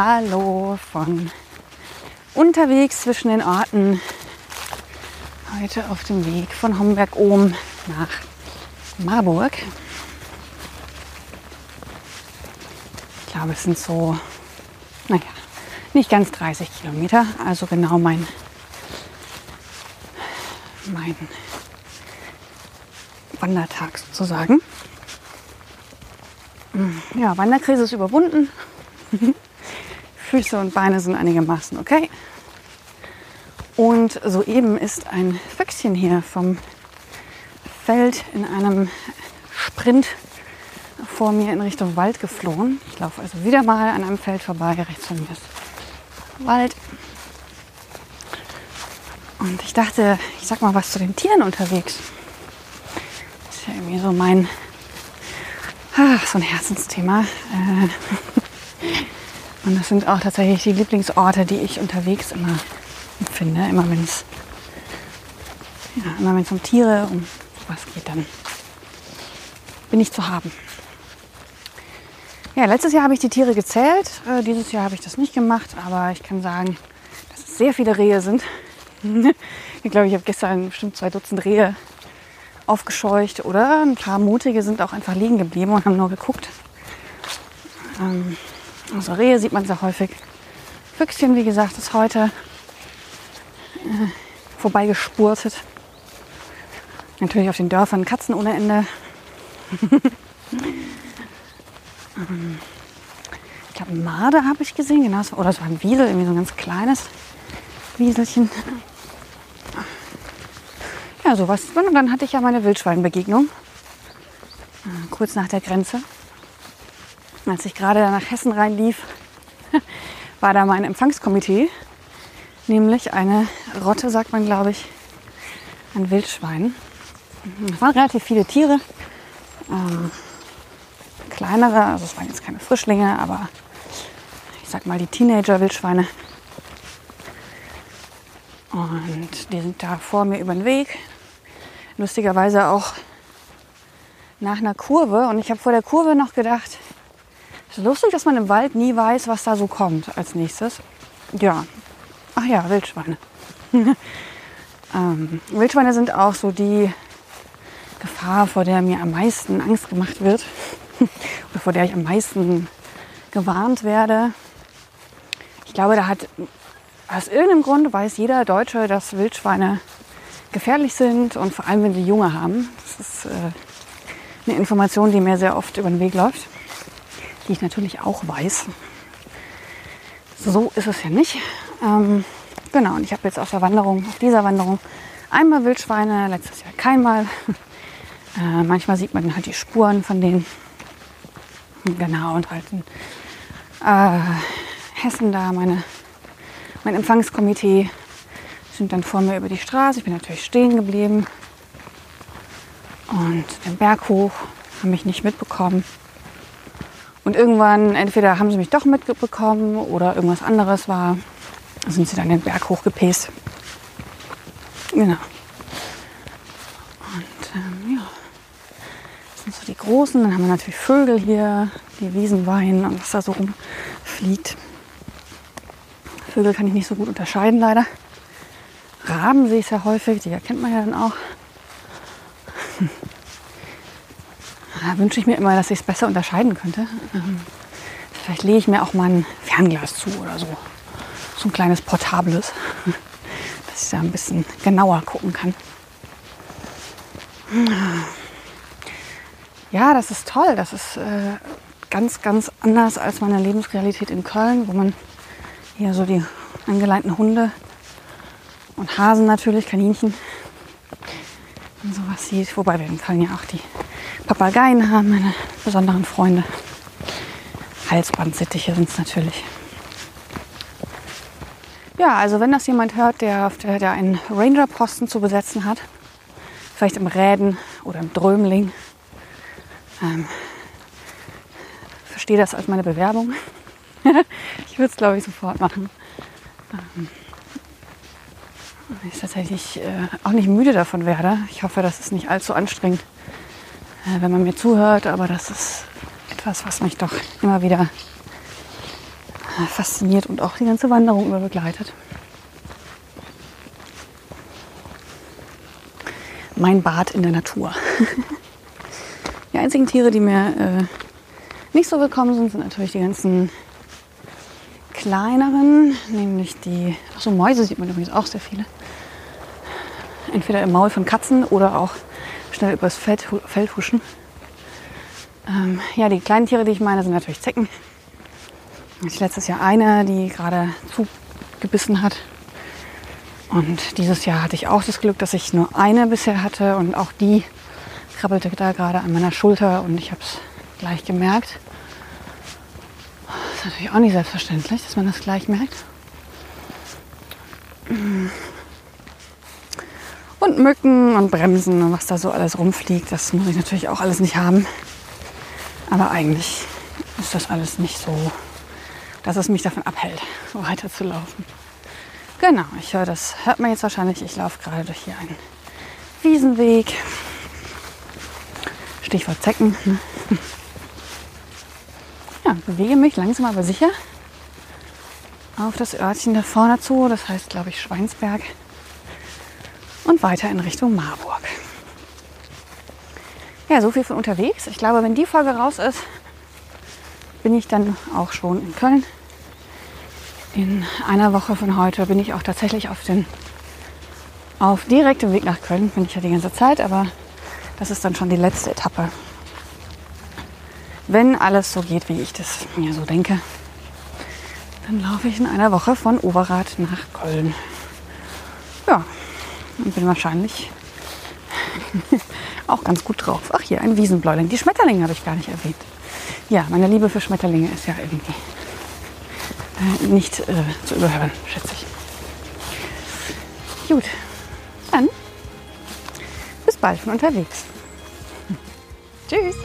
Hallo von unterwegs zwischen den Orten. Heute auf dem Weg von Homberg-Ohm nach Marburg. Ich glaube, es sind so, naja, nicht ganz 30 Kilometer, also genau mein, mein Wandertag sozusagen. Ja, Wanderkrise ist überwunden. Füße und Beine sind einigermaßen okay. Und soeben ist ein Füchschen hier vom Feld in einem Sprint vor mir in Richtung Wald geflohen. Ich laufe also wieder mal an einem Feld vorbei. Rechts von mir ist Wald. Und ich dachte, ich sag mal was zu den Tieren unterwegs. Das ist ja irgendwie so mein, ach, so ein Herzensthema. Äh, und das sind auch tatsächlich die Lieblingsorte, die ich unterwegs immer finde. Immer wenn es ja, um Tiere, um was geht, dann bin ich zu haben. Ja, letztes Jahr habe ich die Tiere gezählt. Äh, dieses Jahr habe ich das nicht gemacht, aber ich kann sagen, dass es sehr viele Rehe sind. ich glaube, ich habe gestern bestimmt zwei Dutzend Rehe aufgescheucht oder ein paar mutige sind auch einfach liegen geblieben und haben nur geguckt. Ähm, also Rehe sieht man sehr häufig. Füchschen, wie gesagt, ist heute äh, vorbeigespurtet. Natürlich auf den Dörfern Katzen ohne Ende. Ähm, ich glaube, Marder habe ich gesehen, genau. Oder es war ein Wiesel, irgendwie so ein ganz kleines Wieselchen. Ja, sowas. Und dann hatte ich ja meine Wildschweinbegegnung. Äh, kurz nach der Grenze. Als ich gerade nach Hessen reinlief, war da mein Empfangskomitee, nämlich eine Rotte, sagt man, glaube ich, ein Wildschwein. Es waren relativ viele Tiere, ähm, kleinere, also es waren jetzt keine Frischlinge, aber ich sag mal die Teenager-Wildschweine. Und die sind da vor mir über den Weg. Lustigerweise auch nach einer Kurve. Und ich habe vor der Kurve noch gedacht, lustig, dass man im Wald nie weiß, was da so kommt als nächstes. Ja, ach ja, Wildschweine. ähm, Wildschweine sind auch so die Gefahr, vor der mir am meisten Angst gemacht wird oder vor der ich am meisten gewarnt werde. Ich glaube, da hat aus irgendeinem Grund weiß jeder Deutsche, dass Wildschweine gefährlich sind und vor allem, wenn sie Junge haben. Das ist äh, eine Information, die mir sehr oft über den Weg läuft die ich natürlich auch weiß. So ist es ja nicht. Ähm, genau, und ich habe jetzt auf der Wanderung, auf dieser Wanderung, einmal Wildschweine, letztes Jahr keinmal. Äh, manchmal sieht man halt die Spuren von denen. Genau, und halt in äh, Hessen da, meine, mein Empfangskomitee sind dann vor mir über die Straße. Ich bin natürlich stehen geblieben und den Berg hoch, haben mich nicht mitbekommen. Und irgendwann, entweder haben sie mich doch mitbekommen oder irgendwas anderes war, sind sie dann den Berg hochgepäst. Genau. Und ähm, ja, das sind so die großen. Dann haben wir natürlich Vögel hier, die Wiesen weinen und was da so rumfliegt. Vögel kann ich nicht so gut unterscheiden leider. Raben sehe ich sehr häufig, die erkennt man ja dann auch. Da wünsche ich mir immer, dass ich es besser unterscheiden könnte. Ähm, vielleicht lege ich mir auch mal ein Fernglas zu oder so. So ein kleines portables, dass ich da ein bisschen genauer gucken kann. Ja, das ist toll. Das ist äh, ganz, ganz anders als meine Lebensrealität in Köln, wo man hier so die angeleinten Hunde und Hasen natürlich, Kaninchen und sowas sieht. Wobei wir in Köln ja auch die Papageien haben meine besonderen Freunde. Halsbandsittiche sind es natürlich. Ja, also wenn das jemand hört, der, der, der einen Ranger-Posten zu besetzen hat, vielleicht im Räden oder im Drömling, ähm, verstehe das als meine Bewerbung. ich würde es, glaube ich, sofort machen. Ähm, ich tatsächlich äh, auch nicht müde davon werde. Ich hoffe, das ist nicht allzu anstrengend, äh, wenn man mir zuhört, aber das ist etwas, was mich doch immer wieder äh, fasziniert und auch die ganze Wanderung über begleitet. Mein Bad in der Natur. die einzigen Tiere, die mir äh, nicht so willkommen sind, sind natürlich die ganzen kleineren, nämlich die, ach Mäuse sieht man übrigens auch sehr viele. Entweder im Maul von Katzen oder auch schnell übers Feld, Feld huschen. Ähm, ja, die kleinen Tiere, die ich meine, sind natürlich Zecken. Ich letztes Jahr eine, die gerade zugebissen hat. Und dieses Jahr hatte ich auch das Glück, dass ich nur eine bisher hatte und auch die krabbelte da gerade an meiner Schulter und ich habe es gleich gemerkt. Das ist natürlich auch nicht selbstverständlich, dass man das gleich merkt. Und Mücken und Bremsen und was da so alles rumfliegt, das muss ich natürlich auch alles nicht haben. Aber eigentlich ist das alles nicht so, dass es mich davon abhält, weiterzulaufen. Genau, ich höre das, hört man jetzt wahrscheinlich, ich laufe gerade durch hier einen Wiesenweg. Stichwort Zecken. Ja, bewege mich langsam aber sicher auf das Örtchen da vorne zu, das heißt glaube ich Schweinsberg und weiter in Richtung Marburg. Ja, so viel von unterwegs. Ich glaube, wenn die Folge raus ist, bin ich dann auch schon in Köln. In einer Woche von heute bin ich auch tatsächlich auf den auf direktem Weg nach Köln. Bin ich ja die ganze Zeit, aber das ist dann schon die letzte Etappe. Wenn alles so geht, wie ich das mir so denke, dann laufe ich in einer Woche von Overath nach Köln. Ja, und bin wahrscheinlich auch ganz gut drauf. Ach hier, ein Wiesenbläuling. Die Schmetterlinge habe ich gar nicht erwähnt. Ja, meine Liebe für Schmetterlinge ist ja irgendwie äh, nicht äh, zu überhören, schätze ich. Gut, dann bis bald von unterwegs. Tschüss.